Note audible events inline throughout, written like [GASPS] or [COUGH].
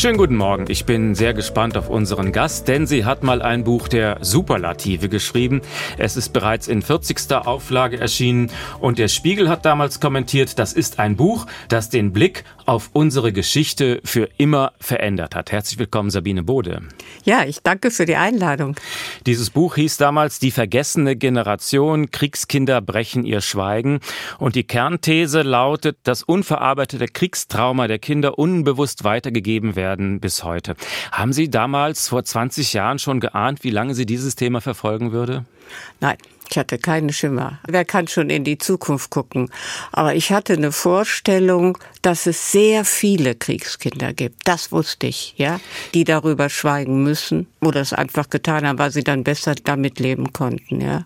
Schönen guten Morgen. Ich bin sehr gespannt auf unseren Gast, denn sie hat mal ein Buch der Superlative geschrieben. Es ist bereits in 40. Auflage erschienen und der Spiegel hat damals kommentiert, das ist ein Buch, das den Blick auf unsere Geschichte für immer verändert hat. Herzlich willkommen, Sabine Bode. Ja, ich danke für die Einladung. Dieses Buch hieß damals Die vergessene Generation, Kriegskinder brechen ihr Schweigen. Und die Kernthese lautet, das unverarbeitete Kriegstrauma der Kinder unbewusst weitergegeben werden werden bis heute. Haben Sie damals vor 20 Jahren schon geahnt, wie lange Sie dieses Thema verfolgen würde? Nein. Ich hatte keine Schimmer. Wer kann schon in die Zukunft gucken? Aber ich hatte eine Vorstellung, dass es sehr viele Kriegskinder gibt. Das wusste ich, ja, die darüber schweigen müssen oder es einfach getan haben, weil sie dann besser damit leben konnten, ja.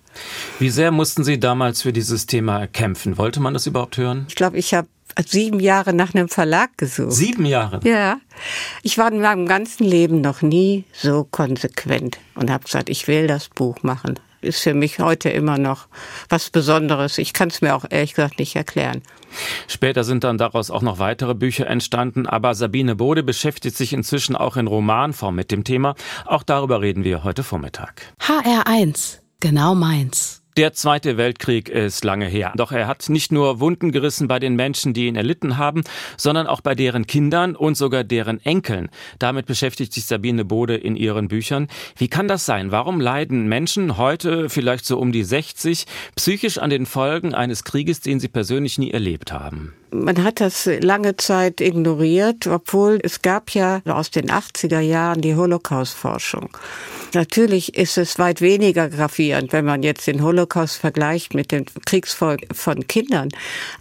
Wie sehr mussten Sie damals für dieses Thema kämpfen? Wollte man das überhaupt hören? Ich glaube, ich habe sieben Jahre nach einem Verlag gesucht. Sieben Jahre? Ja. Ich war in meinem ganzen Leben noch nie so konsequent und habe gesagt, ich will das Buch machen. Ist für mich heute immer noch was Besonderes. Ich kann es mir auch ehrlich gesagt nicht erklären. Später sind dann daraus auch noch weitere Bücher entstanden, aber Sabine Bode beschäftigt sich inzwischen auch in Romanform mit dem Thema. Auch darüber reden wir heute Vormittag. HR1, genau meins. Der Zweite Weltkrieg ist lange her. Doch er hat nicht nur Wunden gerissen bei den Menschen, die ihn erlitten haben, sondern auch bei deren Kindern und sogar deren Enkeln. Damit beschäftigt sich Sabine Bode in ihren Büchern. Wie kann das sein? Warum leiden Menschen heute, vielleicht so um die 60, psychisch an den Folgen eines Krieges, den sie persönlich nie erlebt haben? Man hat das lange Zeit ignoriert, obwohl es gab ja aus den 80er Jahren die Holocaust-Forschung. Natürlich ist es weit weniger gravierend, wenn man jetzt den Holocaust vergleicht mit den Kriegsfolgen von Kindern.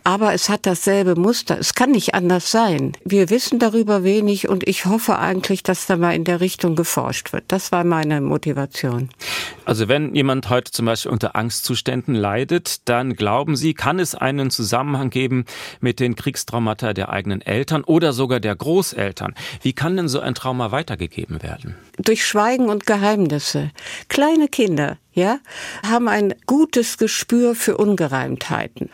Aber es hat dasselbe Muster. Es kann nicht anders sein. Wir wissen darüber wenig und ich hoffe eigentlich, dass da mal in der Richtung geforscht wird. Das war meine Motivation. Also wenn jemand heute zum Beispiel unter Angstzuständen leidet, dann glauben Sie, kann es einen Zusammenhang geben mit den Kriegstraumata der eigenen Eltern oder sogar der Großeltern. Wie kann denn so ein Trauma weitergegeben werden? Durch Schweigen und Geheimnisse. Kleine Kinder, ja, haben ein gutes Gespür für Ungereimtheiten.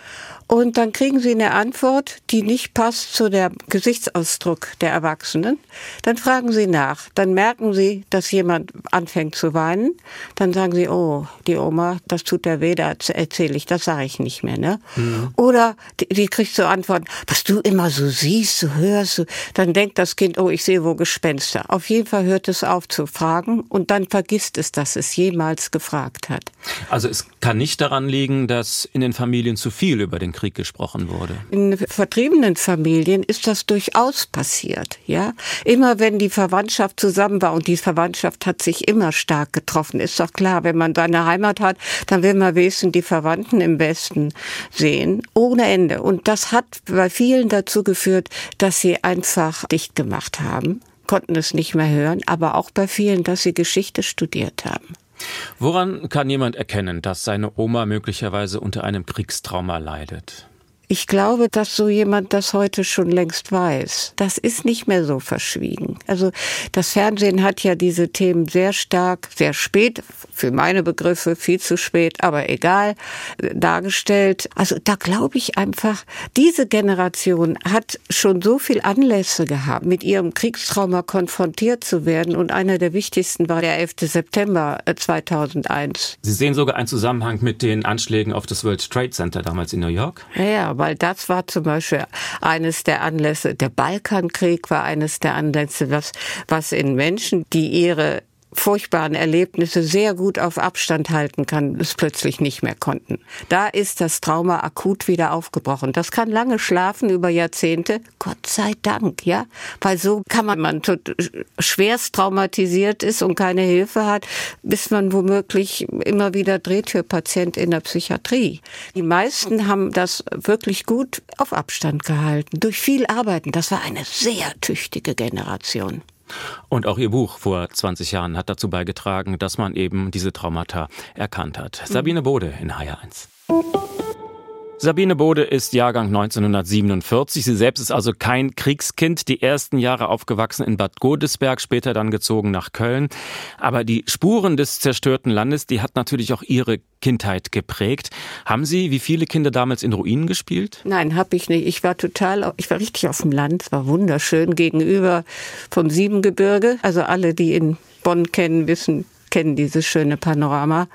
Und dann kriegen sie eine Antwort, die nicht passt zu der Gesichtsausdruck der Erwachsenen. Dann fragen sie nach. Dann merken sie, dass jemand anfängt zu weinen. Dann sagen sie, oh, die Oma, das tut der weh, da erzähle ich, das sage ich nicht mehr. Ne? Mhm. Oder die, die kriegt so Antworten, was du immer so siehst, so hörst. So. Dann denkt das Kind, oh, ich sehe wo Gespenster. Auf jeden Fall hört es auf zu fragen und dann vergisst es, dass es jemals gefragt hat. Also es kann nicht daran liegen, dass in den Familien zu viel über den Krieg gesprochen wurde. In vertriebenen Familien ist das durchaus passiert, ja. Immer wenn die Verwandtschaft zusammen war und die Verwandtschaft hat sich immer stark getroffen, ist doch klar, wenn man seine Heimat hat, dann will man wenigstens die Verwandten im Westen sehen, ohne Ende. Und das hat bei vielen dazu geführt, dass sie einfach dicht gemacht haben konnten es nicht mehr hören, aber auch bei vielen, dass sie Geschichte studiert haben. Woran kann jemand erkennen, dass seine Oma möglicherweise unter einem Kriegstrauma leidet? Ich glaube, dass so jemand das heute schon längst weiß. Das ist nicht mehr so verschwiegen. Also das Fernsehen hat ja diese Themen sehr stark, sehr spät, für meine Begriffe viel zu spät, aber egal, dargestellt. Also da glaube ich einfach, diese Generation hat schon so viel Anlässe gehabt, mit ihrem Kriegstrauma konfrontiert zu werden. Und einer der wichtigsten war der 11. September 2001. Äh, Sie sehen sogar einen Zusammenhang mit den Anschlägen auf das World Trade Center damals in New York? Ja, weil das war zum Beispiel eines der Anlässe, der Balkankrieg war eines der Anlässe, was, was in Menschen, die ihre furchtbaren Erlebnisse sehr gut auf Abstand halten kann, es plötzlich nicht mehr konnten. Da ist das Trauma akut wieder aufgebrochen. Das kann lange schlafen über Jahrzehnte, Gott sei Dank, ja, weil so kann man, man schwerst traumatisiert ist und keine Hilfe hat, bis man womöglich immer wieder Drehtürpatient in der Psychiatrie. Die meisten haben das wirklich gut auf Abstand gehalten, durch viel Arbeiten. Das war eine sehr tüchtige Generation. Und auch Ihr Buch vor 20 Jahren hat dazu beigetragen, dass man eben diese Traumata erkannt hat. Sabine Bode in HR1. Sabine Bode ist Jahrgang 1947. Sie selbst ist also kein Kriegskind. Die ersten Jahre aufgewachsen in Bad Godesberg, später dann gezogen nach Köln. Aber die Spuren des zerstörten Landes, die hat natürlich auch ihre Kindheit geprägt. Haben Sie, wie viele Kinder damals in Ruinen gespielt? Nein, habe ich nicht. Ich war total, ich war richtig auf dem Land. Es war wunderschön gegenüber vom Siebengebirge. Also alle, die in Bonn kennen, wissen, kennen dieses schöne Panorama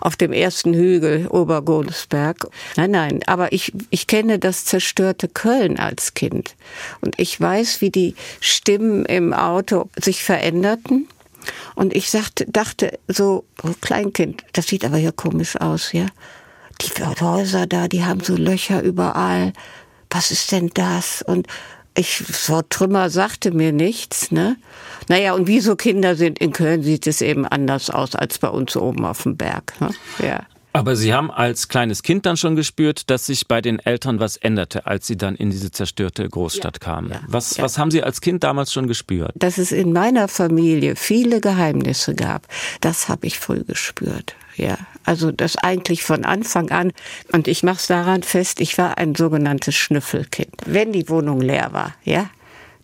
auf dem ersten Hügel Obergodesberg. Nein, nein, aber ich, ich kenne das zerstörte Köln als Kind. Und ich weiß, wie die Stimmen im Auto sich veränderten. Und ich sagte, dachte so, oh Kleinkind, das sieht aber hier komisch aus, ja. Die Häuser da, die haben so Löcher überall. Was ist denn das? Und ich, so Trümmer sagte mir nichts, ne? Naja, und wie so Kinder sind in Köln, sieht es eben anders aus als bei uns oben auf dem Berg. Ne? Ja. Aber Sie haben als kleines Kind dann schon gespürt, dass sich bei den Eltern was änderte, als Sie dann in diese zerstörte Großstadt ja, kamen. Ja, was, ja. was haben Sie als Kind damals schon gespürt? Dass es in meiner Familie viele Geheimnisse gab, das habe ich früh gespürt. Ja, also das eigentlich von Anfang an. Und ich mache es daran fest, ich war ein sogenanntes Schnüffelkind. Wenn die Wohnung leer war, ja,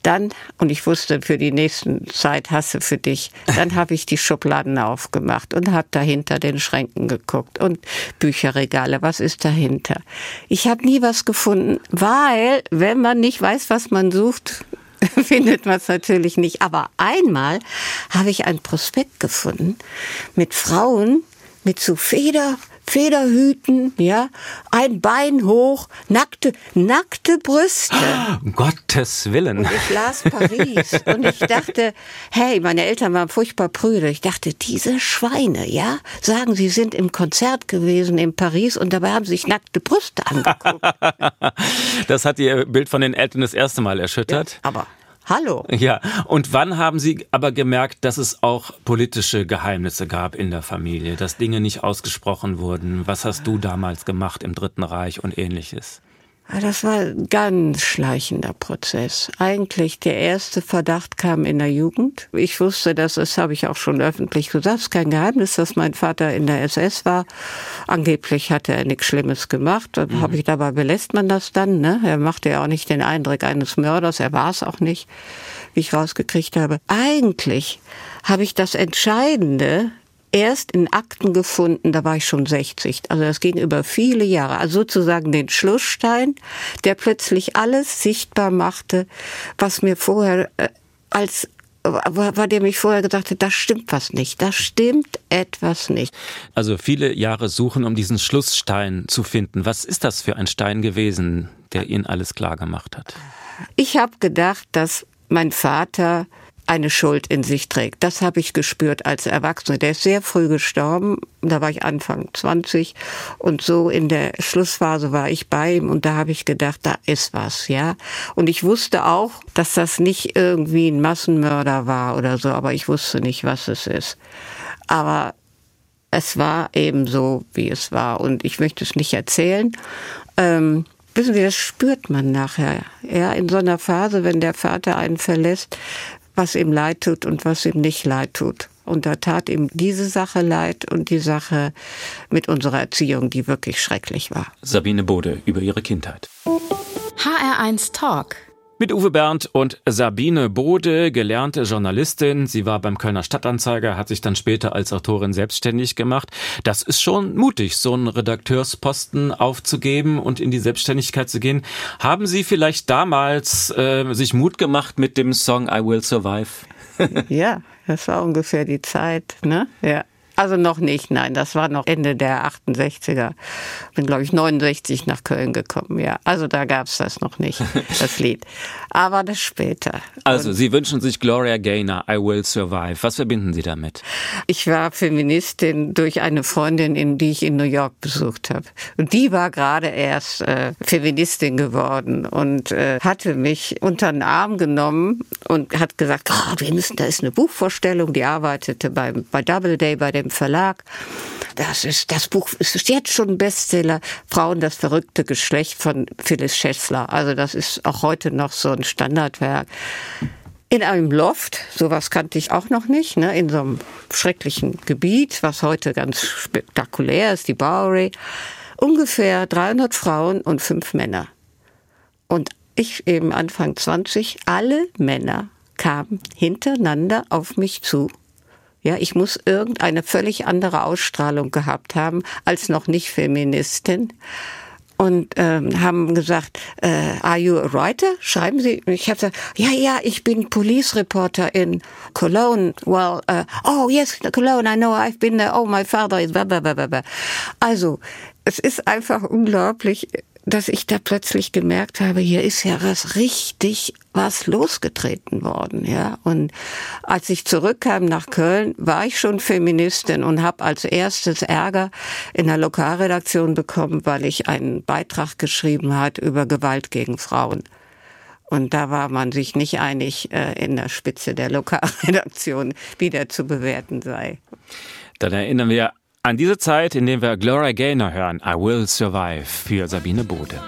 dann, und ich wusste, für die nächsten Zeit hasse für dich, dann [LAUGHS] habe ich die Schubladen aufgemacht und habe dahinter den Schränken geguckt und Bücherregale, was ist dahinter? Ich habe nie was gefunden, weil, wenn man nicht weiß, was man sucht, [LAUGHS] findet man es natürlich nicht. Aber einmal habe ich ein Prospekt gefunden mit Frauen mit so Feder Federhüten, ja, ein Bein hoch, nackte, nackte Brüste. Um [GASPS] Gottes Willen. Und ich las Paris und ich dachte, hey, meine Eltern waren furchtbar prüde. Ich dachte, diese Schweine, ja, sagen, sie sind im Konzert gewesen in Paris und dabei haben sie sich nackte Brüste angeguckt. [LAUGHS] das hat ihr Bild von den Eltern das erste Mal erschüttert. Ja, aber Hallo. Ja, und wann haben Sie aber gemerkt, dass es auch politische Geheimnisse gab in der Familie, dass Dinge nicht ausgesprochen wurden? Was hast du damals gemacht im Dritten Reich und ähnliches? Das war ein ganz schleichender Prozess. Eigentlich der erste Verdacht kam in der Jugend. Ich wusste, dass das habe ich auch schon öffentlich gesagt, es ist kein Geheimnis, dass mein Vater in der SS war. Angeblich hatte er nichts Schlimmes gemacht. Mhm. habe ich dabei belässt man das dann. Ne? Er machte ja auch nicht den Eindruck eines Mörders. Er war es auch nicht, wie ich rausgekriegt habe. Eigentlich habe ich das Entscheidende erst in Akten gefunden, da war ich schon 60. Also das ging über viele Jahre. Also sozusagen den Schlussstein, der plötzlich alles sichtbar machte, was mir vorher äh, als bei dem ich vorher gesagt habe, da stimmt was nicht, da stimmt etwas nicht. Also viele Jahre suchen, um diesen Schlussstein zu finden. Was ist das für ein Stein gewesen, der Ihnen alles klar gemacht hat? Ich habe gedacht, dass mein Vater eine Schuld in sich trägt. Das habe ich gespürt als Erwachsene. Der ist sehr früh gestorben, da war ich Anfang 20 und so in der Schlussphase war ich bei ihm und da habe ich gedacht, da ist was, ja. Und ich wusste auch, dass das nicht irgendwie ein Massenmörder war oder so, aber ich wusste nicht, was es ist. Aber es war eben so, wie es war und ich möchte es nicht erzählen. Ähm, wissen Sie, das spürt man nachher. Ja, in so einer Phase, wenn der Vater einen verlässt, was ihm leid tut und was ihm nicht leid tut. Und da tat ihm diese Sache leid und die Sache mit unserer Erziehung, die wirklich schrecklich war. Sabine Bode über ihre Kindheit. HR1 Talk. Mit Uwe Bernd und Sabine Bode, gelernte Journalistin. Sie war beim Kölner Stadtanzeiger, hat sich dann später als Autorin selbstständig gemacht. Das ist schon mutig, so einen Redakteursposten aufzugeben und in die Selbstständigkeit zu gehen. Haben Sie vielleicht damals äh, sich Mut gemacht mit dem Song I Will Survive? [LAUGHS] ja, das war ungefähr die Zeit, ne? Ja. Also noch nicht, nein, das war noch Ende der 68er. Bin, glaube ich, 69 nach Köln gekommen, ja. Also da gab es das noch nicht, [LAUGHS] das Lied. Aber das später. Also, Und Sie wünschen sich Gloria Gaynor, I Will Survive. Was verbinden Sie damit? Ich war Feministin durch eine Freundin, in die ich in New York besucht habe. Und die war gerade erst äh, Feministin geworden und äh, hatte mich unter den Arm genommen und hat gesagt, oh, wir müssen, da ist eine Buchvorstellung, die arbeitete bei, bei Doubleday, bei dem dem Verlag. Das ist, das Buch ist jetzt schon ein Bestseller. Frauen, das verrückte Geschlecht von Phyllis Schessler. Also das ist auch heute noch so ein Standardwerk. In einem Loft, sowas kannte ich auch noch nicht, ne, in so einem schrecklichen Gebiet, was heute ganz spektakulär ist, die Bowery. ungefähr 300 Frauen und fünf Männer. Und ich eben Anfang 20, alle Männer kamen hintereinander auf mich zu. Ja, ich muss irgendeine völlig andere Ausstrahlung gehabt haben als noch nicht Feministin und ähm, haben gesagt, äh, are you a writer? Schreiben Sie? Ich habe gesagt, ja, ja, ich bin Police Reporter in Cologne. Well, uh, oh yes, Cologne, I know, I've been there. Oh, my father is blah, blah, blah, blah. Also, es ist einfach unglaublich, dass ich da plötzlich gemerkt habe, hier ist ja was richtig was losgetreten worden, ja. Und als ich zurückkam nach Köln, war ich schon Feministin und habe als erstes Ärger in der Lokalredaktion bekommen, weil ich einen Beitrag geschrieben hat über Gewalt gegen Frauen. Und da war man sich nicht einig äh, in der Spitze der Lokalredaktion, wie der zu bewerten sei. Dann erinnern wir an diese Zeit, in der wir Gloria Gaynor hören, I Will Survive für Sabine Bode.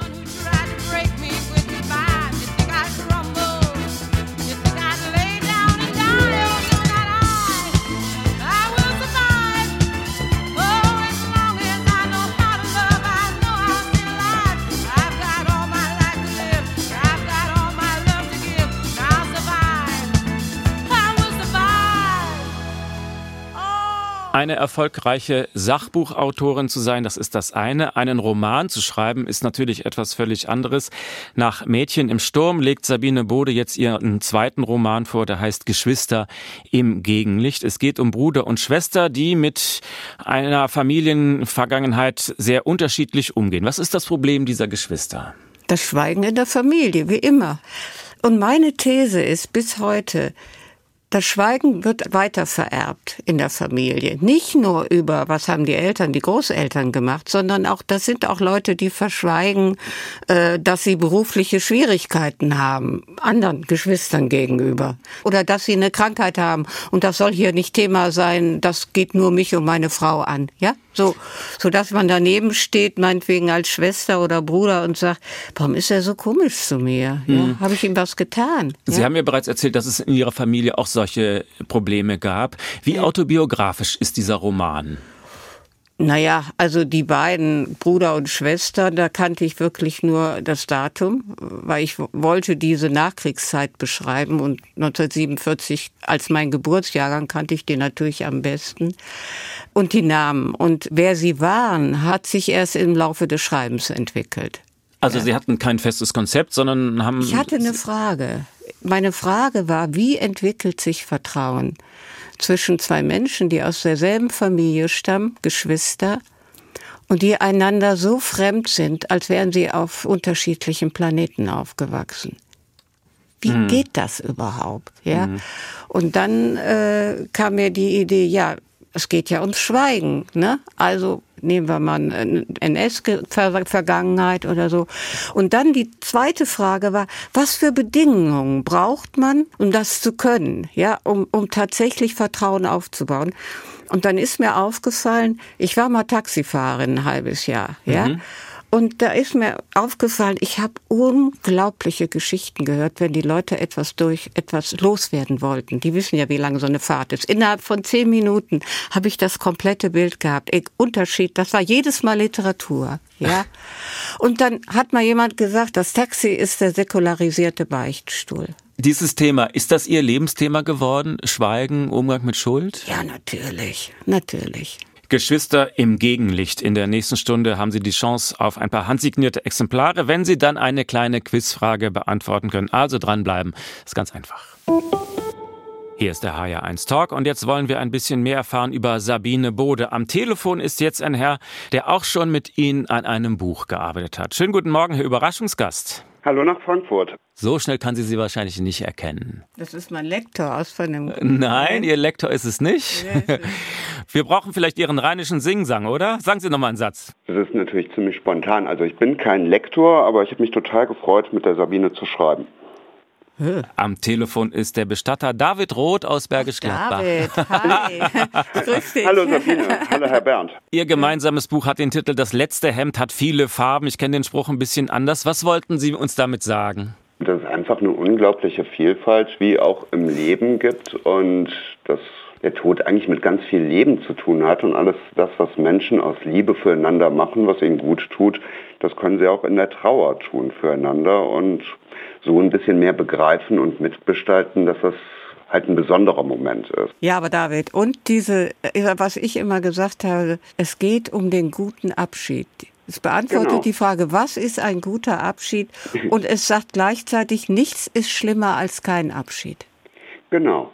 Eine erfolgreiche Sachbuchautorin zu sein, das ist das eine. Einen Roman zu schreiben, ist natürlich etwas völlig anderes. Nach Mädchen im Sturm legt Sabine Bode jetzt ihren zweiten Roman vor, der heißt Geschwister im Gegenlicht. Es geht um Bruder und Schwester, die mit einer Familienvergangenheit sehr unterschiedlich umgehen. Was ist das Problem dieser Geschwister? Das Schweigen in der Familie, wie immer. Und meine These ist bis heute, das Schweigen wird weiter vererbt in der Familie. Nicht nur über, was haben die Eltern, die Großeltern gemacht, sondern auch, das sind auch Leute, die verschweigen, äh, dass sie berufliche Schwierigkeiten haben, anderen Geschwistern gegenüber. Oder dass sie eine Krankheit haben. Und das soll hier nicht Thema sein, das geht nur mich und meine Frau an. Ja? So, so dass man daneben steht, meinetwegen als Schwester oder Bruder und sagt, warum ist er so komisch zu mir? Ja, hm. Habe ich ihm was getan? Sie ja? haben mir bereits erzählt, dass es in Ihrer Familie auch solche Probleme gab. Wie autobiografisch ist dieser Roman? Naja, also die beiden Bruder und Schwester, da kannte ich wirklich nur das Datum, weil ich wollte diese Nachkriegszeit beschreiben und 1947 als mein Geburtsjahrgang kannte ich den natürlich am besten und die Namen. Und wer sie waren, hat sich erst im Laufe des Schreibens entwickelt. Also ja. Sie hatten kein festes Konzept, sondern haben... Ich hatte eine Frage. Meine Frage war, wie entwickelt sich Vertrauen? zwischen zwei Menschen, die aus derselben Familie stammen, Geschwister, und die einander so fremd sind, als wären sie auf unterschiedlichen Planeten aufgewachsen. Wie mhm. geht das überhaupt? Ja. Mhm. Und dann äh, kam mir die Idee, ja, es geht ja ums Schweigen. Ne? Also nehmen wir mal NS-Vergangenheit oder so. Und dann die zweite Frage war, was für Bedingungen braucht man, um das zu können, ja, um, um tatsächlich Vertrauen aufzubauen? Und dann ist mir aufgefallen, ich war mal Taxifahrerin ein halbes Jahr, ja. Mhm. Und da ist mir aufgefallen, ich habe unglaubliche Geschichten gehört, wenn die Leute etwas durch etwas loswerden wollten. Die wissen ja, wie lange so eine Fahrt ist. Innerhalb von zehn Minuten habe ich das komplette Bild gehabt. Unterschied, das war jedes Mal Literatur. Ja. Und dann hat mal jemand gesagt, das Taxi ist der säkularisierte Beichtstuhl. Dieses Thema, ist das Ihr Lebensthema geworden? Schweigen, Umgang mit Schuld? Ja, natürlich, natürlich. Geschwister im Gegenlicht. In der nächsten Stunde haben Sie die Chance auf ein paar handsignierte Exemplare, wenn Sie dann eine kleine Quizfrage beantworten können. Also dranbleiben. Ist ganz einfach. Hier ist der HR1 Talk und jetzt wollen wir ein bisschen mehr erfahren über Sabine Bode. Am Telefon ist jetzt ein Herr, der auch schon mit Ihnen an einem Buch gearbeitet hat. Schönen guten Morgen, Herr Überraschungsgast. Hallo nach Frankfurt. So schnell kann sie sie wahrscheinlich nicht erkennen. Das ist mein Lektor aus von dem. Nein, Ihr Lektor ist es nicht. [LAUGHS] Wir brauchen vielleicht Ihren rheinischen Singsang, oder? Sagen Sie noch mal einen Satz. Das ist natürlich ziemlich spontan. Also ich bin kein Lektor, aber ich habe mich total gefreut, mit der Sabine zu schreiben. Am Telefon ist der Bestatter David Roth aus Bergisch Gladbach. David, [LAUGHS] hi. Grüß dich. Hallo Sabine, hallo Herr Bernd. Ihr gemeinsames Buch hat den Titel Das letzte Hemd hat viele Farben. Ich kenne den Spruch ein bisschen anders. Was wollten Sie uns damit sagen? Dass es einfach eine unglaubliche Vielfalt wie auch im Leben gibt und das der Tod eigentlich mit ganz viel Leben zu tun hat und alles das, was Menschen aus Liebe füreinander machen, was ihnen gut tut, das können sie auch in der Trauer tun füreinander und so ein bisschen mehr begreifen und mitgestalten, dass das halt ein besonderer Moment ist. Ja, aber David, und diese, äh, was ich immer gesagt habe, es geht um den guten Abschied. Es beantwortet genau. die Frage, was ist ein guter Abschied? [LAUGHS] Und es sagt gleichzeitig, nichts ist schlimmer als kein Abschied. Genau.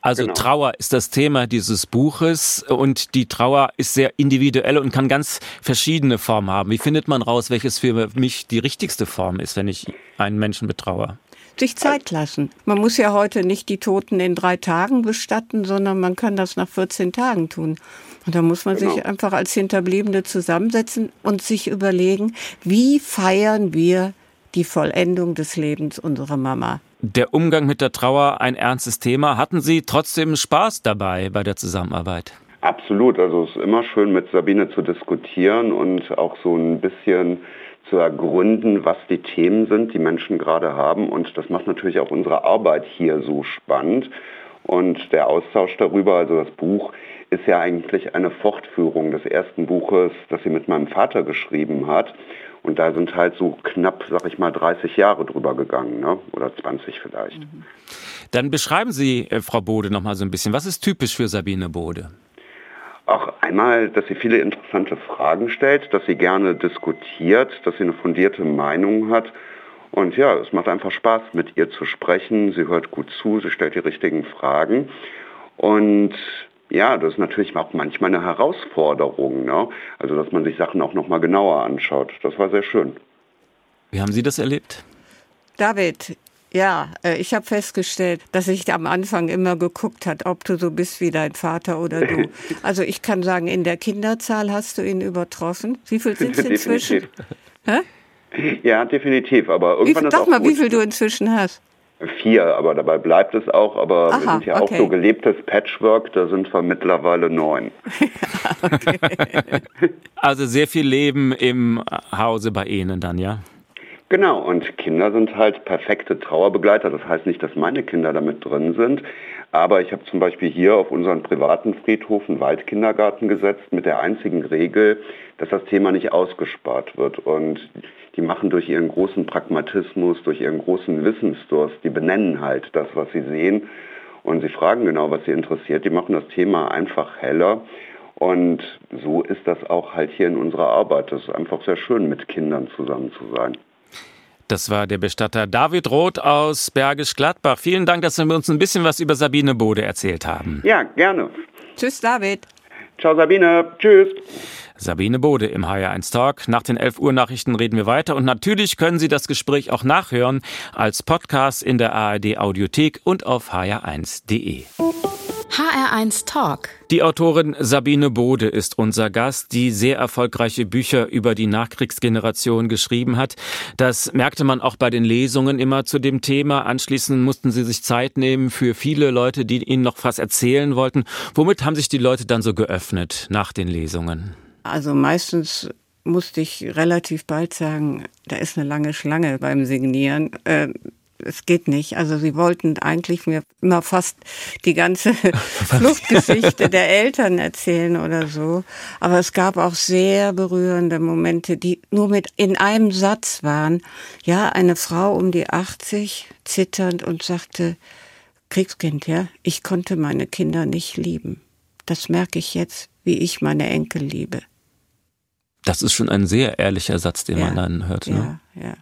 Also genau. Trauer ist das Thema dieses Buches und die Trauer ist sehr individuell und kann ganz verschiedene Formen haben. Wie findet man raus, welches für mich die richtigste Form ist, wenn ich einen Menschen betraue? Sich Zeit lassen. Man muss ja heute nicht die Toten in drei Tagen bestatten, sondern man kann das nach 14 Tagen tun. Und da muss man genau. sich einfach als Hinterbliebene zusammensetzen und sich überlegen, wie feiern wir die Vollendung des Lebens unserer Mama. Der Umgang mit der Trauer ein ernstes Thema. Hatten Sie trotzdem Spaß dabei bei der Zusammenarbeit? Absolut. Also es ist immer schön mit Sabine zu diskutieren und auch so ein bisschen zu ergründen, was die Themen sind, die Menschen gerade haben. Und das macht natürlich auch unsere Arbeit hier so spannend. Und der Austausch darüber, also das Buch, ist ja eigentlich eine Fortführung des ersten Buches, das sie mit meinem Vater geschrieben hat. Und da sind halt so knapp, sag ich mal, 30 Jahre drüber gegangen, ne? oder 20 vielleicht. Mhm. Dann beschreiben Sie, äh, Frau Bode, noch mal so ein bisschen. Was ist typisch für Sabine Bode? Auch einmal, dass sie viele interessante Fragen stellt, dass sie gerne diskutiert, dass sie eine fundierte Meinung hat. Und ja, es macht einfach Spaß, mit ihr zu sprechen. Sie hört gut zu, sie stellt die richtigen Fragen. Und ja, das ist natürlich auch manchmal eine Herausforderung. Ne? Also, dass man sich Sachen auch nochmal genauer anschaut. Das war sehr schön. Wie haben Sie das erlebt? David, ja, äh, ich habe festgestellt, dass ich am Anfang immer geguckt hat, ob du so bist wie dein Vater oder du. [LAUGHS] Also ich kann sagen, in der Kinderzahl hast du ihn übertroffen. Wie viel sind es inzwischen? Ja, definitiv. Aber irgendwann wie, ist Sag auch mal, gut. wie viel du inzwischen hast. Vier, aber dabei bleibt es auch. Aber Aha, wir sind ja okay. auch so gelebtes Patchwork, da sind wir mittlerweile neun. [LAUGHS] also sehr viel Leben im Hause bei Ihnen dann, ja? Genau, und Kinder sind halt perfekte Trauerbegleiter. Das heißt nicht, dass meine Kinder damit drin sind, aber ich habe zum Beispiel hier auf unseren privaten Friedhof einen Waldkindergarten gesetzt mit der einzigen Regel, dass das Thema nicht ausgespart wird. Und die machen durch ihren großen Pragmatismus, durch ihren großen Wissensdurst, die benennen halt das, was sie sehen. Und sie fragen genau, was sie interessiert. Die machen das Thema einfach heller. Und so ist das auch halt hier in unserer Arbeit. Das ist einfach sehr schön, mit Kindern zusammen zu sein. Das war der Bestatter David Roth aus Bergisch Gladbach. Vielen Dank, dass Sie uns ein bisschen was über Sabine Bode erzählt haben. Ja, gerne. Tschüss, David. Ciao, Sabine. Tschüss. Sabine Bode im HR1 Talk. Nach den 11 Uhr Nachrichten reden wir weiter und natürlich können Sie das Gespräch auch nachhören als Podcast in der ARD Audiothek und auf hr1.de. HR1 Talk. Die Autorin Sabine Bode ist unser Gast, die sehr erfolgreiche Bücher über die Nachkriegsgeneration geschrieben hat. Das merkte man auch bei den Lesungen immer zu dem Thema. Anschließend mussten sie sich Zeit nehmen für viele Leute, die ihnen noch was erzählen wollten. Womit haben sich die Leute dann so geöffnet nach den Lesungen? Also meistens musste ich relativ bald sagen, da ist eine lange Schlange beim Signieren. Äh, es geht nicht. Also sie wollten eigentlich mir immer fast die ganze [LAUGHS] Fluchtgeschichte der Eltern erzählen oder so. Aber es gab auch sehr berührende Momente, die nur mit in einem Satz waren. Ja, eine Frau um die 80, zitternd und sagte, Kriegskind, ja, ich konnte meine Kinder nicht lieben. Das merke ich jetzt, wie ich meine Enkel liebe. Das ist schon ein sehr ehrlicher Satz, den ja, man dann hört. Ne? Ja, ja.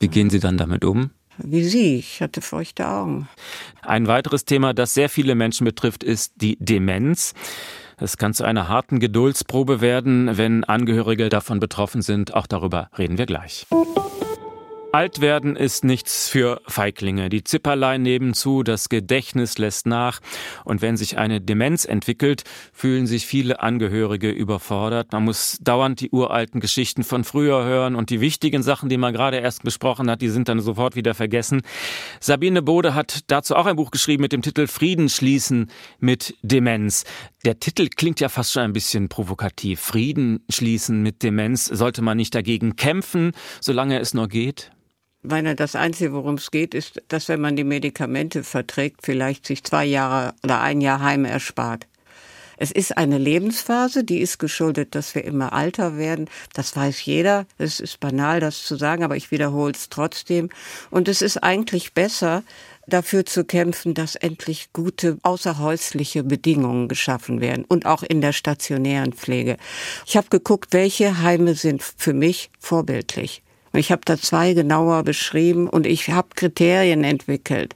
Wie gehen Sie dann damit um? wie Sie. Ich hatte feuchte Augen. Ein weiteres Thema, das sehr viele Menschen betrifft, ist die Demenz. Es kann zu einer harten Geduldsprobe werden, wenn Angehörige davon betroffen sind. Auch darüber reden wir gleich. Alt werden ist nichts für Feiglinge. Die Zipperlein nehmen zu, das Gedächtnis lässt nach. Und wenn sich eine Demenz entwickelt, fühlen sich viele Angehörige überfordert. Man muss dauernd die uralten Geschichten von früher hören und die wichtigen Sachen, die man gerade erst besprochen hat, die sind dann sofort wieder vergessen. Sabine Bode hat dazu auch ein Buch geschrieben mit dem Titel Frieden schließen mit Demenz. Der Titel klingt ja fast schon ein bisschen provokativ. Frieden schließen mit Demenz. Sollte man nicht dagegen kämpfen, solange es nur geht? Meine, das Einzige, worum es geht, ist, dass wenn man die Medikamente verträgt, vielleicht sich zwei Jahre oder ein Jahr Heim erspart. Es ist eine Lebensphase, die ist geschuldet, dass wir immer alter werden. Das weiß jeder. Es ist banal, das zu sagen, aber ich wiederhole es trotzdem. Und es ist eigentlich besser, dafür zu kämpfen, dass endlich gute außerhäusliche Bedingungen geschaffen werden und auch in der stationären Pflege. Ich habe geguckt, welche Heime sind für mich vorbildlich. Ich habe da zwei genauer beschrieben und ich habe Kriterien entwickelt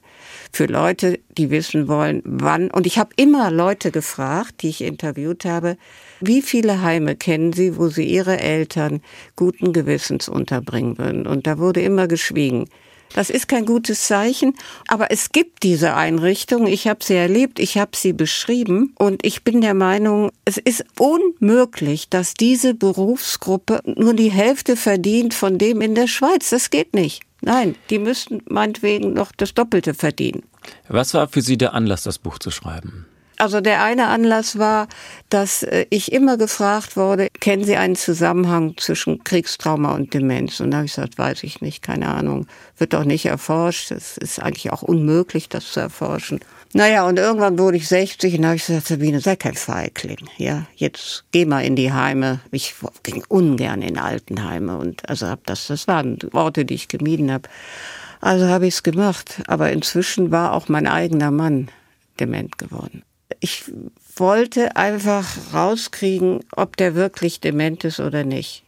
für Leute, die wissen wollen, wann. Und ich habe immer Leute gefragt, die ich interviewt habe, wie viele Heime kennen Sie, wo Sie Ihre Eltern guten Gewissens unterbringen würden? Und da wurde immer geschwiegen. Das ist kein gutes Zeichen, aber es gibt diese Einrichtung. Ich habe sie erlebt, ich habe sie beschrieben und ich bin der Meinung, es ist unmöglich, dass diese Berufsgruppe nur die Hälfte verdient von dem in der Schweiz. Das geht nicht. Nein, die müssten meinetwegen noch das Doppelte verdienen. Was war für Sie der Anlass, das Buch zu schreiben? Also der eine Anlass war, dass äh, ich immer gefragt wurde, kennen Sie einen Zusammenhang zwischen Kriegstrauma und Demenz? Und da habe ich gesagt, weiß ich nicht, keine Ahnung. Wird doch nicht erforscht. Es ist eigentlich auch unmöglich, das zu erforschen. Naja, und irgendwann wurde ich 60 und da habe ich gesagt, Sabine, sei kein Feigling. Ja, jetzt geh mal in die Heime. Ich ging ungern in Altenheime und also hab das, das waren Worte, die ich gemieden habe. Also habe ich es gemacht. Aber inzwischen war auch mein eigener Mann dement geworden ich wollte einfach rauskriegen, ob der wirklich dement ist oder nicht.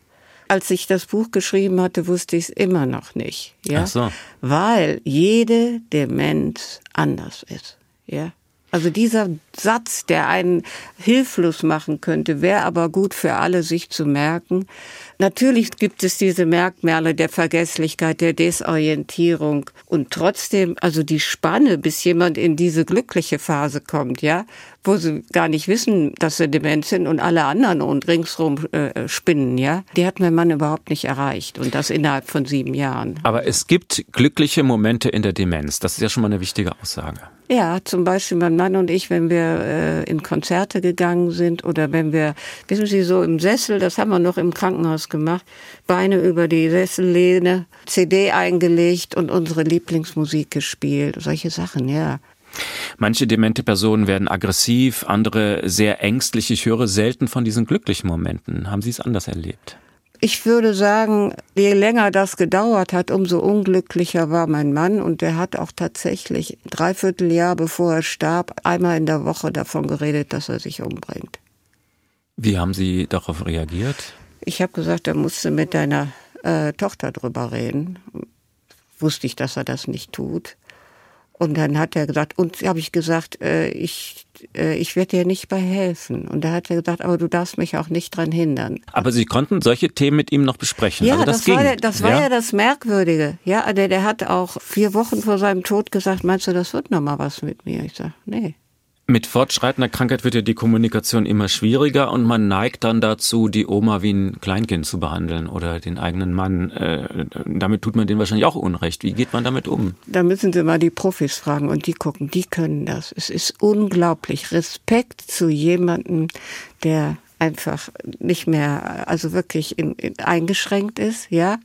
Als ich das Buch geschrieben hatte, wusste ich es immer noch nicht. Ja? Ach so. Weil jede Demenz anders ist. Ja. Also dieser Satz, der einen hilflos machen könnte, wäre aber gut für alle, sich zu merken. Natürlich gibt es diese Merkmale der Vergesslichkeit, der Desorientierung und trotzdem, also die Spanne, bis jemand in diese glückliche Phase kommt, ja, wo sie gar nicht wissen, dass sie dement sind und alle anderen und ringsrum äh, spinnen, ja, die hat mein Mann überhaupt nicht erreicht und das innerhalb von sieben Jahren. Aber es gibt glückliche Momente in der Demenz. Das ist ja schon mal eine wichtige Aussage. Ja, zum Beispiel mein Mann und ich, wenn wir äh, in Konzerte gegangen sind oder wenn wir, wissen Sie, so im Sessel, das haben wir noch im Krankenhaus gemacht, Beine über die Sessellehne, CD eingelegt und unsere Lieblingsmusik gespielt, solche Sachen, ja. Manche demente Personen werden aggressiv, andere sehr ängstlich. Ich höre selten von diesen glücklichen Momenten. Haben Sie es anders erlebt? Ich würde sagen, je länger das gedauert hat, umso unglücklicher war mein Mann. Und der hat auch tatsächlich dreiviertel Jahr bevor er starb, einmal in der Woche davon geredet, dass er sich umbringt. Wie haben Sie darauf reagiert? Ich habe gesagt, er musste mit deiner äh, Tochter drüber reden. Wusste ich, dass er das nicht tut. Und dann hat er gesagt, und habe ich gesagt, äh, ich, äh, ich werde dir nicht bei helfen. Und da hat er gesagt, aber du darfst mich auch nicht dran hindern. Aber Sie konnten solche Themen mit ihm noch besprechen. Ja, also das, das, ging. war, der, das war ja? ja das Merkwürdige. Ja, der, der hat auch vier Wochen vor seinem Tod gesagt, meinst du, das wird noch mal was mit mir? Ich sag, nee. Mit fortschreitender Krankheit wird ja die Kommunikation immer schwieriger und man neigt dann dazu, die Oma wie ein Kleinkind zu behandeln oder den eigenen Mann. Äh, damit tut man denen wahrscheinlich auch Unrecht. Wie geht man damit um? Da müssen Sie mal die Profis fragen und die gucken, die können das. Es ist unglaublich. Respekt zu jemandem, der einfach nicht mehr, also wirklich in, in eingeschränkt ist, ja,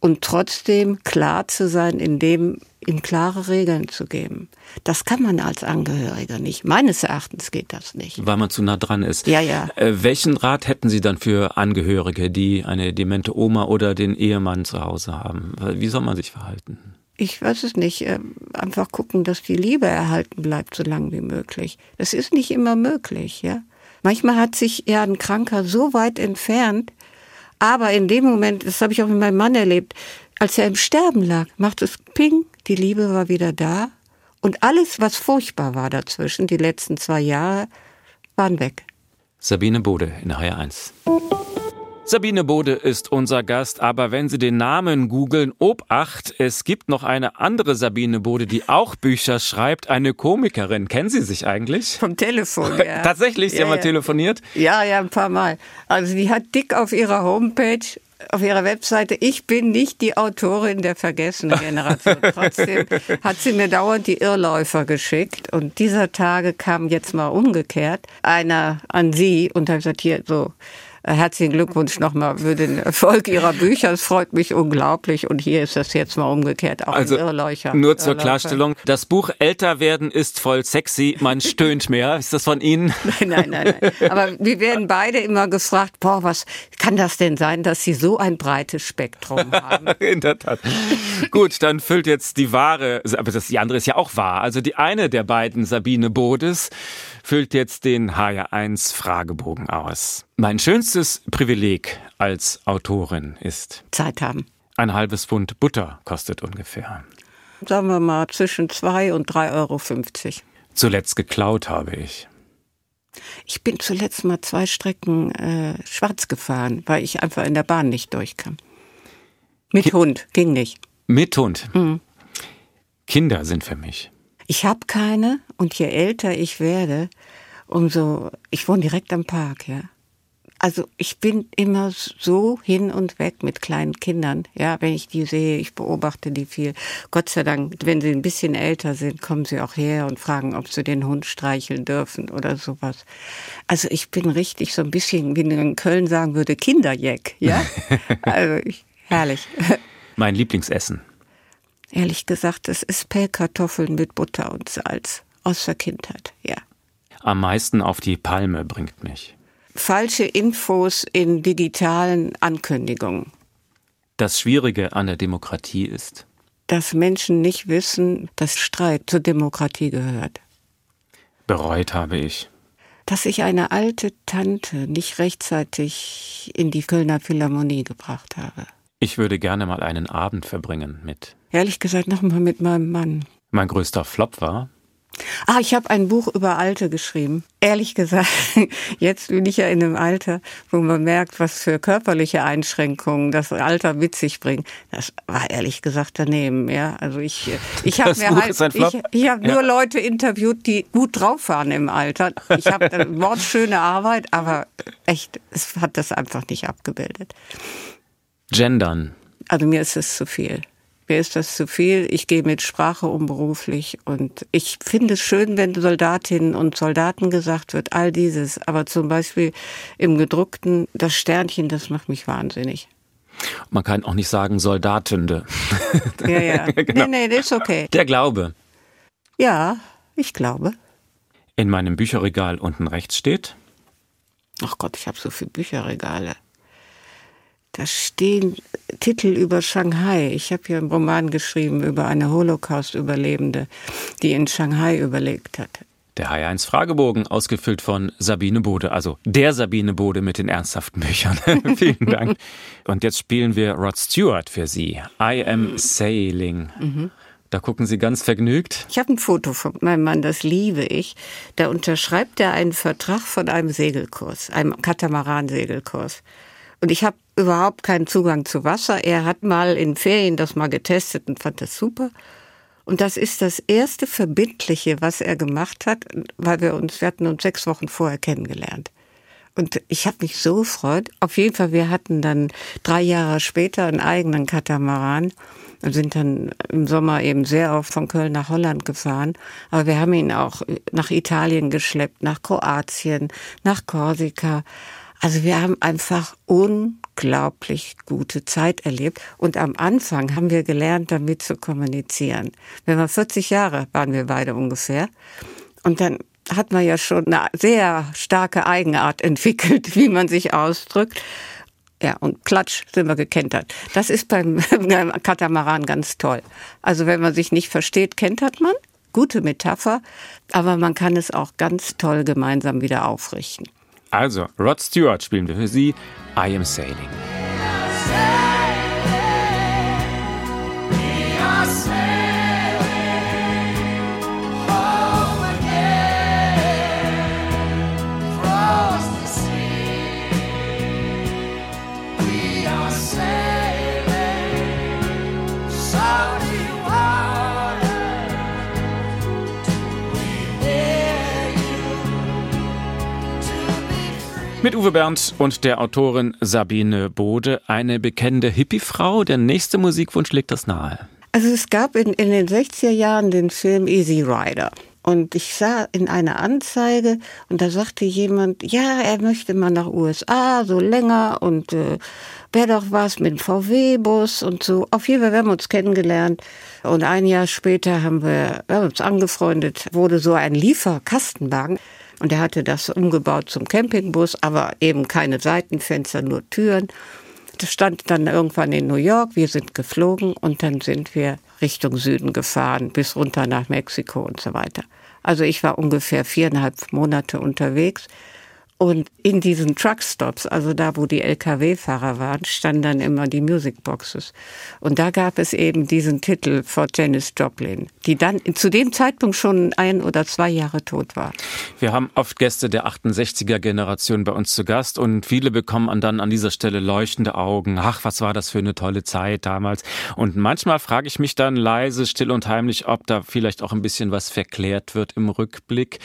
und trotzdem klar zu sein, in dem ihm klare Regeln zu geben. Das kann man als Angehöriger nicht. Meines Erachtens geht das nicht. Weil man zu nah dran ist. Ja, ja. Äh, welchen Rat hätten Sie dann für Angehörige, die eine demente Oma oder den Ehemann zu Hause haben? Wie soll man sich verhalten? Ich weiß es nicht. Äh, einfach gucken, dass die Liebe erhalten bleibt, so lange wie möglich. Das ist nicht immer möglich, ja. Manchmal hat sich ja ein Kranker so weit entfernt, aber in dem Moment, das habe ich auch mit meinem Mann erlebt, als er im Sterben lag, macht es Ping, die Liebe war wieder da und alles, was furchtbar war dazwischen, die letzten zwei Jahre, waren weg. Sabine Bode in HR 1. Sabine Bode ist unser Gast, aber wenn Sie den Namen googeln, Obacht, es gibt noch eine andere Sabine Bode, die auch Bücher schreibt, eine Komikerin. Kennen Sie sich eigentlich? Vom Telefon, [LAUGHS] ja. Tatsächlich, Sie ja, haben mal ja. telefoniert? Ja, ja, ein paar Mal. Also die hat dick auf ihrer Homepage auf ihrer Webseite, ich bin nicht die Autorin der vergessenen [LAUGHS] Generation. Trotzdem hat sie mir dauernd die Irrläufer geschickt. Und dieser Tage kam jetzt mal umgekehrt einer an sie und hat gesagt, hier, so, Herzlichen Glückwunsch nochmal für den Erfolg Ihrer Bücher. Es freut mich unglaublich. Und hier ist das jetzt mal umgekehrt. Auch also, Irrlöcher. Nur zur Irrlöcher. Klarstellung. Das Buch Älter werden ist voll sexy. Man stöhnt mehr. Ist das von Ihnen? [LAUGHS] Nein, nein, nein, nein. Aber wir werden beide immer gefragt, boah, was kann das denn sein, dass Sie so ein breites Spektrum [LAUGHS] haben? In der Tat. Gut, dann füllt jetzt die wahre, aber das, die andere ist ja auch wahr. Also die eine der beiden, Sabine Bodes, füllt jetzt den HR1 Fragebogen aus. Mein schönstes Privileg als Autorin ist Zeit haben. Ein halbes Pfund Butter kostet ungefähr. Sagen wir mal zwischen 2 und 3,50 Euro. Zuletzt geklaut habe ich. Ich bin zuletzt mal zwei Strecken äh, schwarz gefahren, weil ich einfach in der Bahn nicht durchkam. Mit Ki Hund, ging nicht. Mit Hund? Mhm. Kinder sind für mich. Ich habe keine und je älter ich werde, umso, ich wohne direkt am Park, ja. Also ich bin immer so hin und weg mit kleinen Kindern. Ja, wenn ich die sehe, ich beobachte die viel. Gott sei Dank, wenn sie ein bisschen älter sind, kommen sie auch her und fragen, ob sie den Hund streicheln dürfen oder sowas. Also ich bin richtig so ein bisschen, wie man in Köln sagen würde, Kinderjack. Ja, [LAUGHS] also ich, herrlich. Mein Lieblingsessen. Ehrlich gesagt, es ist Pellkartoffeln mit Butter und Salz. Aus der Kindheit, ja. Am meisten auf die Palme bringt mich. Falsche Infos in digitalen Ankündigungen. Das Schwierige an der Demokratie ist, dass Menschen nicht wissen, dass Streit zur Demokratie gehört. Bereut habe ich. Dass ich eine alte Tante nicht rechtzeitig in die Kölner Philharmonie gebracht habe. Ich würde gerne mal einen Abend verbringen mit. Ehrlich gesagt, nochmal mit meinem Mann. Mein größter Flop war? Ah, ich habe ein Buch über Alte geschrieben. Ehrlich gesagt, [LAUGHS] jetzt bin ich ja in einem Alter, wo man merkt, was für körperliche Einschränkungen das Alter mit sich bringt. Das war ehrlich gesagt daneben. Ja, also ich, ich habe mir halt, ich, ich habe ja. nur Leute interviewt, die gut drauf waren im Alter. Ich habe [LAUGHS] wortschöne Arbeit, aber echt, es hat das einfach nicht abgebildet. Gendern. Also mir ist es zu viel. Mir ist das zu viel. Ich gehe mit Sprache um beruflich und ich finde es schön, wenn Soldatinnen und Soldaten gesagt wird, all dieses. Aber zum Beispiel im gedruckten, das Sternchen, das macht mich wahnsinnig. Man kann auch nicht sagen Soldatende. [LAUGHS] Ja, ja. [LAUGHS] genau. Nee, nee, das ist okay. Der Glaube. Ja, ich glaube. In meinem Bücherregal unten rechts steht. Ach Gott, ich habe so viele Bücherregale. Da stehen Titel über Shanghai. Ich habe hier einen Roman geschrieben über eine Holocaust-Überlebende, die in Shanghai überlegt hat. Der HR1 Fragebogen, ausgefüllt von Sabine Bode, also der Sabine Bode mit den ernsthaften Büchern. [LAUGHS] Vielen Dank. Und jetzt spielen wir Rod Stewart für Sie. I am sailing. Mhm. Da gucken Sie ganz vergnügt. Ich habe ein Foto von meinem Mann, das liebe ich. Da unterschreibt er einen Vertrag von einem Segelkurs, einem Katamaran-Segelkurs. Und ich habe überhaupt keinen Zugang zu Wasser. Er hat mal in Ferien das mal getestet und fand das super. Und das ist das erste Verbindliche, was er gemacht hat, weil wir uns, wir hatten uns sechs Wochen vorher kennengelernt. Und ich habe mich so gefreut. Auf jeden Fall, wir hatten dann drei Jahre später einen eigenen Katamaran und sind dann im Sommer eben sehr oft von Köln nach Holland gefahren. Aber wir haben ihn auch nach Italien geschleppt, nach Kroatien, nach Korsika. Also wir haben einfach unglaublich gute Zeit erlebt. Und am Anfang haben wir gelernt, damit zu kommunizieren. Wenn wir 40 Jahre waren wir beide ungefähr. Und dann hat man ja schon eine sehr starke Eigenart entwickelt, [LAUGHS] wie man sich ausdrückt. Ja, und klatsch sind wir gekentert. Das ist beim, [LAUGHS] Katamaran ganz toll. Also wenn man sich nicht versteht, kentert man. Gute Metapher. Aber man kann es auch ganz toll gemeinsam wieder aufrichten. Also, Rod Stewart spielen wir für Sie I Am Sailing. Mit Uwe Bernd und der Autorin Sabine Bode, eine bekennende Hippie-Frau. Der nächste Musikwunsch legt das nahe. Also es gab in, in den 60er Jahren den Film Easy Rider. Und ich sah in einer Anzeige und da sagte jemand, ja, er möchte mal nach USA, so länger und äh, wäre doch was mit dem VW-Bus und so. Auf jeden Fall, wir haben uns kennengelernt und ein Jahr später haben wir, wir haben uns angefreundet, wurde so ein Lieferkastenwagen und er hatte das umgebaut zum Campingbus, aber eben keine Seitenfenster, nur Türen. Das stand dann irgendwann in New York, wir sind geflogen und dann sind wir Richtung Süden gefahren, bis runter nach Mexiko und so weiter. Also ich war ungefähr viereinhalb Monate unterwegs. Und in diesen Truckstops, also da, wo die Lkw-Fahrer waren, standen dann immer die Musicboxes. Und da gab es eben diesen Titel von Janis Joplin, die dann zu dem Zeitpunkt schon ein oder zwei Jahre tot war. Wir haben oft Gäste der 68er-Generation bei uns zu Gast und viele bekommen dann an dieser Stelle leuchtende Augen. Ach, was war das für eine tolle Zeit damals. Und manchmal frage ich mich dann leise, still und heimlich, ob da vielleicht auch ein bisschen was verklärt wird im Rückblick.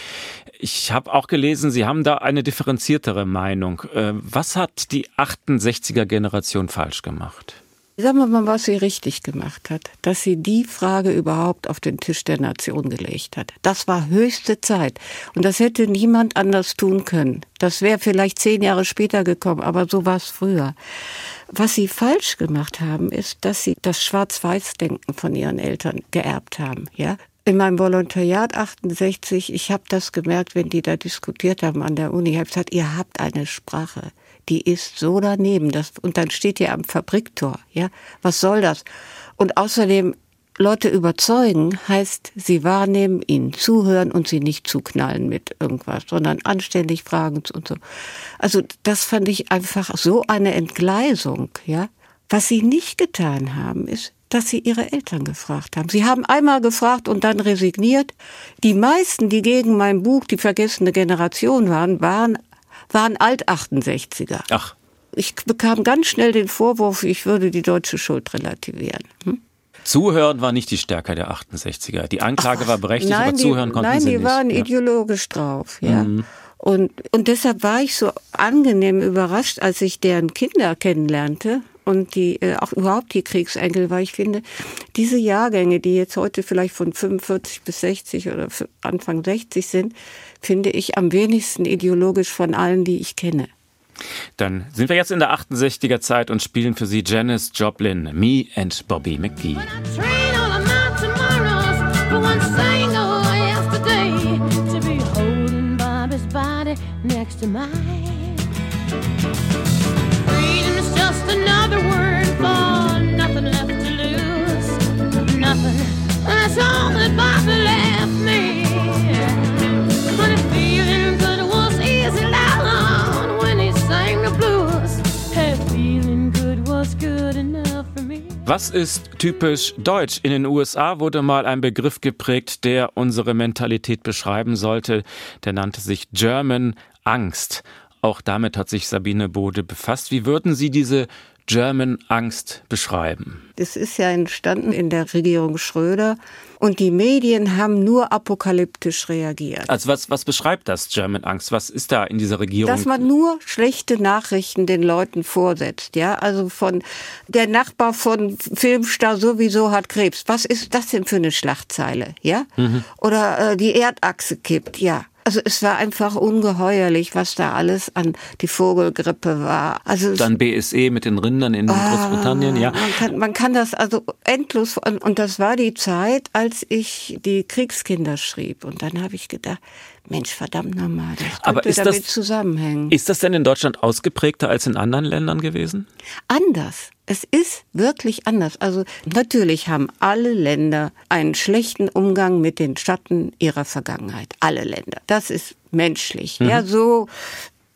Ich habe auch gelesen, Sie haben da eine Differenz differenziertere Meinung. Äh, was hat die 68er Generation falsch gemacht? Sagen wir mal, was sie richtig gemacht hat, dass sie die Frage überhaupt auf den Tisch der Nation gelegt hat. Das war höchste Zeit. Und das hätte niemand anders tun können. Das wäre vielleicht zehn Jahre später gekommen, aber so war es früher. Was sie falsch gemacht haben, ist, dass sie das Schwarz-Weiß-Denken von ihren Eltern geerbt haben. Ja, in meinem Volontariat 68, ich habe das gemerkt, wenn die da diskutiert haben an der Uni, ich habe gesagt, ihr habt eine Sprache, die ist so daneben, das, und dann steht ihr am Fabriktor, ja, was soll das? Und außerdem Leute überzeugen heißt, sie wahrnehmen, ihnen zuhören und sie nicht zuknallen mit irgendwas, sondern anständig fragen und so. Also das fand ich einfach so eine Entgleisung, ja. Was sie nicht getan haben, ist, dass sie ihre Eltern gefragt haben. Sie haben einmal gefragt und dann resigniert. Die meisten, die gegen mein Buch Die vergessene Generation waren, waren, waren Alt-68er. Ach. Ich bekam ganz schnell den Vorwurf, ich würde die deutsche Schuld relativieren. Hm? Zuhören war nicht die Stärke der 68er. Die Anklage Ach, war berechtigt, nein, aber zuhören konnten nein, sie nicht. Nein, die waren ja. ideologisch drauf, ja. Mhm. Und, und deshalb war ich so angenehm überrascht, als ich deren Kinder kennenlernte und die äh, auch überhaupt die Kriegsenkel, weil ich finde, diese Jahrgänge, die jetzt heute vielleicht von 45 bis 60 oder Anfang 60 sind, finde ich am wenigsten ideologisch von allen, die ich kenne. Dann sind wir jetzt in der 68er Zeit und spielen für Sie Janis Joplin, Me and Bobby McGee. next to mine. Was ist typisch deutsch? In den USA wurde mal ein Begriff geprägt, der unsere Mentalität beschreiben sollte. Der nannte sich German Angst. Auch damit hat sich Sabine Bode befasst. Wie würden Sie diese German Angst beschreiben? Das ist ja entstanden in der Regierung Schröder und die Medien haben nur apokalyptisch reagiert. Also was, was beschreibt das German Angst? Was ist da in dieser Regierung? Dass man nur schlechte Nachrichten den Leuten vorsetzt, ja? Also von der Nachbar von Filmstar sowieso hat Krebs. Was ist das denn für eine Schlagzeile, ja? Mhm. Oder äh, die Erdachse kippt, ja. Also es war einfach ungeheuerlich, was da alles an die Vogelgrippe war. Also dann BSE mit den Rindern in ah, Großbritannien, ja. Man kann, man kann das also endlos und das war die Zeit, als ich die Kriegskinder schrieb und dann habe ich gedacht, Mensch, verdammt nochmal, das könnte Aber ist damit das, zusammenhängen. Ist das denn in Deutschland ausgeprägter als in anderen Ländern gewesen? Anders. Es ist wirklich anders. Also natürlich haben alle Länder einen schlechten Umgang mit den Schatten ihrer Vergangenheit. Alle Länder. Das ist menschlich. Mhm. Ja, so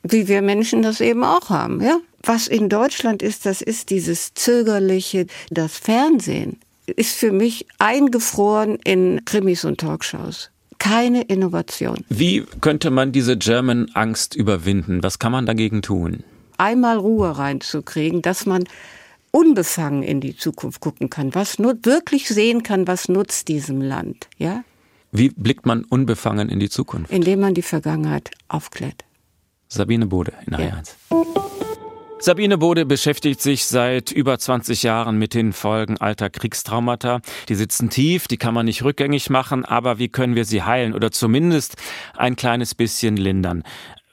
wie wir Menschen das eben auch haben. Ja, was in Deutschland ist, das ist dieses zögerliche, das Fernsehen ist für mich eingefroren in Krimis und Talkshows keine Innovation. Wie könnte man diese German Angst überwinden? Was kann man dagegen tun? Einmal Ruhe reinzukriegen, dass man unbefangen in die Zukunft gucken kann, was nur wirklich sehen kann, was nutzt diesem Land, ja? Wie blickt man unbefangen in die Zukunft? Indem man die Vergangenheit aufklärt. Sabine Bode in ja. 1 Sabine Bode beschäftigt sich seit über 20 Jahren mit den Folgen alter Kriegstraumata. Die sitzen tief, die kann man nicht rückgängig machen, aber wie können wir sie heilen oder zumindest ein kleines bisschen lindern?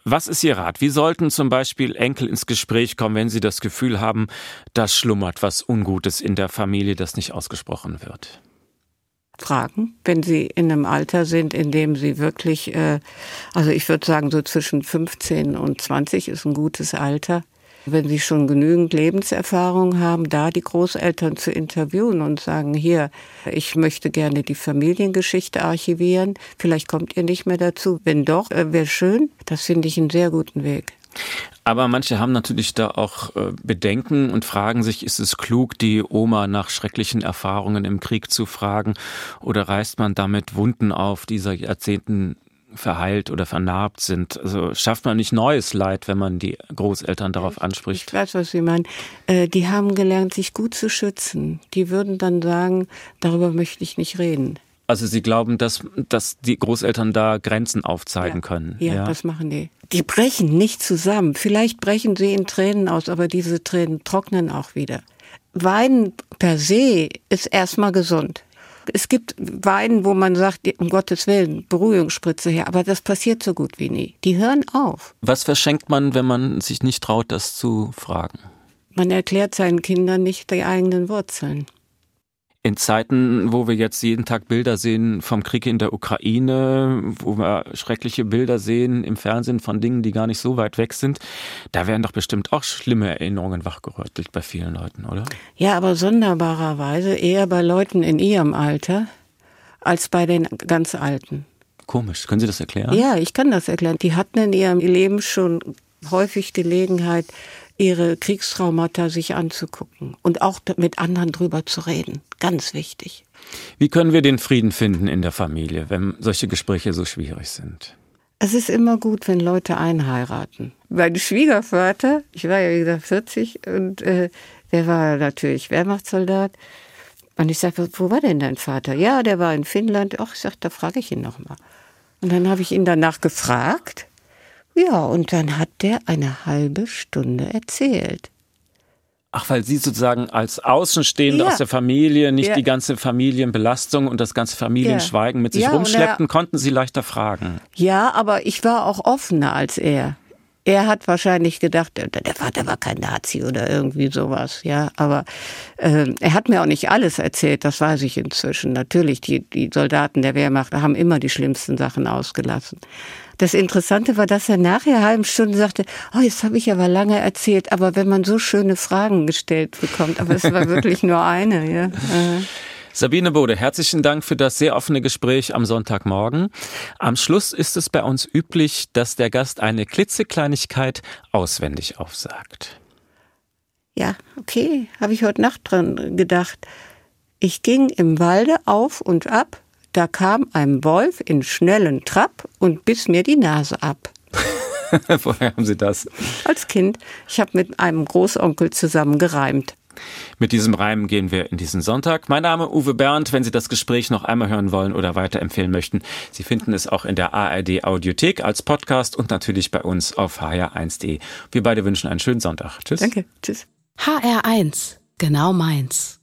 Was ist Ihr Rat? Wie sollten zum Beispiel Enkel ins Gespräch kommen, wenn sie das Gefühl haben, da schlummert was Ungutes in der Familie, das nicht ausgesprochen wird? Fragen, wenn sie in einem Alter sind, in dem sie wirklich, äh, also ich würde sagen, so zwischen 15 und 20 ist ein gutes Alter wenn sie schon genügend Lebenserfahrung haben, da die Großeltern zu interviewen und sagen, hier, ich möchte gerne die Familiengeschichte archivieren, vielleicht kommt ihr nicht mehr dazu. Wenn doch, äh, wäre schön. Das finde ich einen sehr guten Weg. Aber manche haben natürlich da auch äh, Bedenken und fragen sich, ist es klug, die Oma nach schrecklichen Erfahrungen im Krieg zu fragen? Oder reißt man damit Wunden auf, die seit Jahrzehnten verheilt oder vernarbt sind. Also schafft man nicht neues Leid, wenn man die Großeltern darauf anspricht. Ich weiß, was Sie meinen. Äh, die haben gelernt, sich gut zu schützen. Die würden dann sagen, darüber möchte ich nicht reden. Also Sie glauben, dass, dass die Großeltern da Grenzen aufzeigen ja. können? Ja, ja, das machen die. Die brechen nicht zusammen. Vielleicht brechen sie in Tränen aus, aber diese Tränen trocknen auch wieder. Weinen per se ist erstmal gesund. Es gibt Weinen, wo man sagt, um Gottes Willen, Beruhigungsspritze her, aber das passiert so gut wie nie. Die hören auf. Was verschenkt man, wenn man sich nicht traut, das zu fragen? Man erklärt seinen Kindern nicht die eigenen Wurzeln. In Zeiten, wo wir jetzt jeden Tag Bilder sehen vom Krieg in der Ukraine, wo wir schreckliche Bilder sehen im Fernsehen von Dingen, die gar nicht so weit weg sind, da werden doch bestimmt auch schlimme Erinnerungen wachgerüttelt bei vielen Leuten, oder? Ja, aber sonderbarerweise eher bei Leuten in ihrem Alter als bei den ganz Alten. Komisch. Können Sie das erklären? Ja, ich kann das erklären. Die hatten in ihrem Leben schon häufig Gelegenheit, ihre Kriegstraumata sich anzugucken und auch mit anderen drüber zu reden. Ganz wichtig. Wie können wir den Frieden finden in der Familie, wenn solche Gespräche so schwierig sind? Es ist immer gut, wenn Leute einheiraten. Mein Schwiegervater, ich war ja wie gesagt 40 und äh, der war natürlich Wehrmachtssoldat. Und ich sagte, wo war denn dein Vater? Ja, der war in Finnland. Ach, ich sagte, da frage ich ihn nochmal. Und dann habe ich ihn danach gefragt ja, und dann hat der eine halbe Stunde erzählt. Ach, weil Sie sozusagen als Außenstehende ja. aus der Familie nicht ja. die ganze Familienbelastung und das ganze Familienschweigen ja. mit sich rumschleppten, konnten Sie leichter fragen. Ja, aber ich war auch offener als er. Er hat wahrscheinlich gedacht, der Vater war kein Nazi oder irgendwie sowas, ja. Aber äh, er hat mir auch nicht alles erzählt, das weiß ich inzwischen. Natürlich, die, die Soldaten der Wehrmacht haben immer die schlimmsten Sachen ausgelassen. Das Interessante war, dass er nachher eine halbe Stunde sagte, oh, jetzt habe ich aber lange erzählt, aber wenn man so schöne Fragen gestellt bekommt, aber es war wirklich nur eine, ja. [LAUGHS] Sabine Bode, herzlichen Dank für das sehr offene Gespräch am Sonntagmorgen. Am Schluss ist es bei uns üblich, dass der Gast eine klitzekleinigkeit auswendig aufsagt. Ja, okay, habe ich heute Nacht dran gedacht. Ich ging im Walde auf und ab, da kam ein Wolf in schnellen Trab und biss mir die Nase ab. [LAUGHS] Woher haben Sie das? Als Kind. Ich habe mit einem Großonkel zusammen gereimt. Mit diesem Reim gehen wir in diesen Sonntag. Mein Name Uwe Bernd. Wenn Sie das Gespräch noch einmal hören wollen oder weiterempfehlen möchten, Sie finden es auch in der ARD Audiothek als Podcast und natürlich bei uns auf hr1.de. Wir beide wünschen einen schönen Sonntag. Tschüss. Danke. Tschüss. HR1. Genau meins.